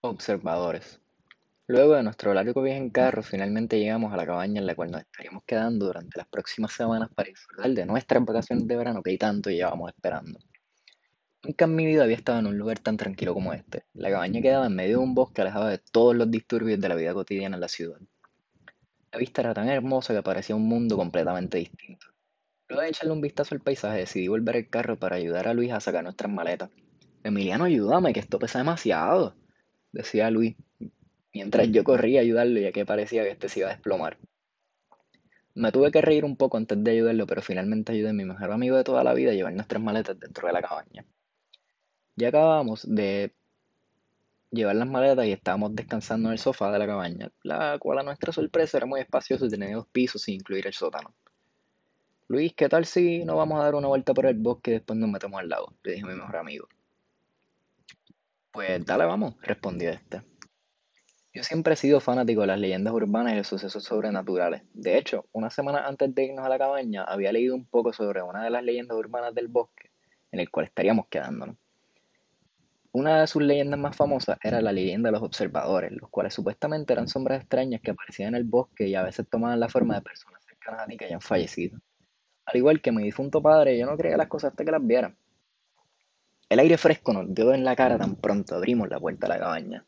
Observadores. Luego de nuestro largo viaje en carro, finalmente llegamos a la cabaña en la cual nos estaríamos quedando durante las próximas semanas para disfrutar de nuestras vacaciones de verano que tanto llevábamos esperando. Nunca en mi vida había estado en un lugar tan tranquilo como este. La cabaña quedaba en medio de un bosque alejado de todos los disturbios de la vida cotidiana en la ciudad. La vista era tan hermosa que parecía un mundo completamente distinto. Luego de echarle un vistazo al paisaje, decidí volver el carro para ayudar a Luis a sacar nuestras maletas. Emiliano, ayúdame, que esto pesa demasiado decía Luis, mientras yo corría a ayudarlo ya que parecía que este se iba a desplomar. Me tuve que reír un poco antes de ayudarlo, pero finalmente ayudé a mi mejor amigo de toda la vida a llevar nuestras maletas dentro de la cabaña. Ya acabábamos de llevar las maletas y estábamos descansando en el sofá de la cabaña, la cual a nuestra sorpresa era muy espacioso y tenía dos pisos sin incluir el sótano. Luis, ¿qué tal si nos vamos a dar una vuelta por el bosque y después nos metemos al lago? Le dije a mi mejor amigo. Pues dale, vamos, respondió este. Yo siempre he sido fanático de las leyendas urbanas y los sucesos sobrenaturales. De hecho, una semana antes de irnos a la cabaña, había leído un poco sobre una de las leyendas urbanas del bosque, en el cual estaríamos quedándonos. Una de sus leyendas más famosas era la leyenda de los observadores, los cuales supuestamente eran sombras extrañas que aparecían en el bosque y a veces tomaban la forma de personas cercanas a ti que hayan fallecido. Al igual que mi difunto padre, yo no creía las cosas hasta que las viera. El aire fresco nos dio en la cara tan pronto abrimos la puerta a la cabaña.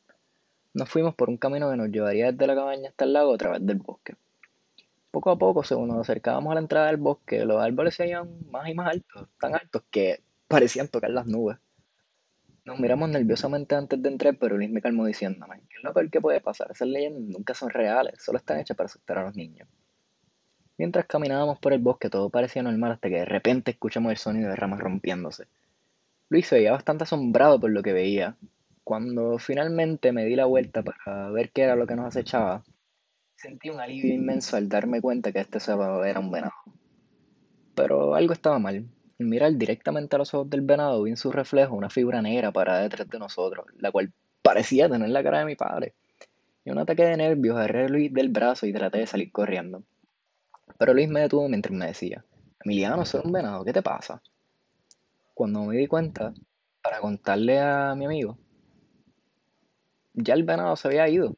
Nos fuimos por un camino que nos llevaría desde la cabaña hasta el lago a través del bosque. Poco a poco, según nos acercábamos a la entrada del bosque, los árboles se veían más y más altos, tan altos que parecían tocar las nubes. Nos miramos nerviosamente antes de entrar, pero Luis me calmó diciéndome, ¿qué es lo peor que puede pasar? Esas leyendas nunca son reales, solo están hechas para asustar a los niños. Mientras caminábamos por el bosque todo parecía normal hasta que de repente escuchamos el sonido de ramas rompiéndose. Luis se veía bastante asombrado por lo que veía. Cuando finalmente me di la vuelta para ver qué era lo que nos acechaba, sentí un alivio inmenso al darme cuenta que este sábado era un venado. Pero algo estaba mal. Al mirar directamente a los ojos del venado vi en su reflejo una figura negra parada detrás de nosotros, la cual parecía tener la cara de mi padre. Y un ataque de nervios agarré a Luis del brazo y traté de salir corriendo. Pero Luis me detuvo mientras me decía, Emiliano, soy un venado, ¿qué te pasa? Cuando me di cuenta, para contarle a mi amigo, ya el venado se había ido.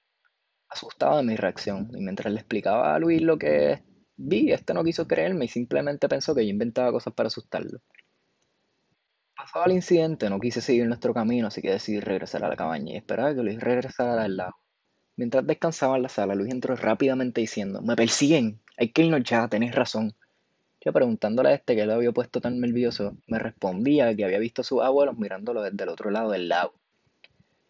Asustado de mi reacción. Y mientras le explicaba a Luis lo que vi, este no quiso creerme y simplemente pensó que yo inventaba cosas para asustarlo. Pasado el incidente, no quise seguir nuestro camino, así que decidí regresar a la cabaña y esperaba que Luis regresara al lado. Mientras descansaba en la sala, Luis entró rápidamente diciendo, me persiguen, hay que irnos ya, tenéis razón. Yo preguntándole a este que lo había puesto tan nervioso, me respondía que había visto a sus abuelos mirándolo desde el otro lado del lago.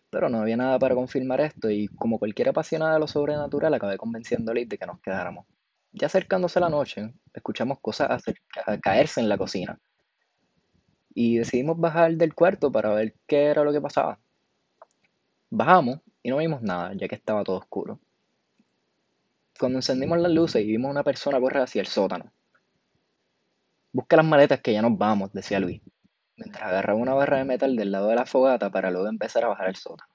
Pero no había nada para confirmar esto y como cualquier apasionada de lo sobrenatural acabé convenciéndole de que nos quedáramos. Ya acercándose la noche, escuchamos cosas a caerse en la cocina. Y decidimos bajar del cuarto para ver qué era lo que pasaba. Bajamos y no vimos nada, ya que estaba todo oscuro. Cuando encendimos las luces y vimos una persona correr hacia el sótano. Busca las maletas que ya nos vamos, decía Luis, mientras agarraba una barra de metal del lado de la fogata para luego empezar a bajar el sótano.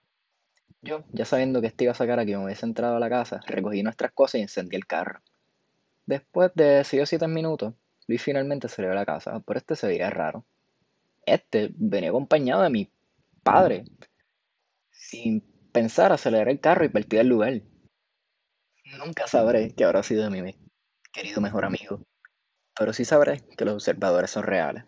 Yo, ya sabiendo que este iba a sacar a me hubiese entrado a la casa, recogí nuestras cosas y encendí el carro. Después de 6 o 7 minutos, Luis finalmente salió a la casa, pero este se veía raro. Este venía acompañado de mi padre. Sin pensar, aceleré el carro y partí del lugar. Nunca sabré qué habrá sido de mi querido mejor amigo pero sí sabré que los observadores son reales.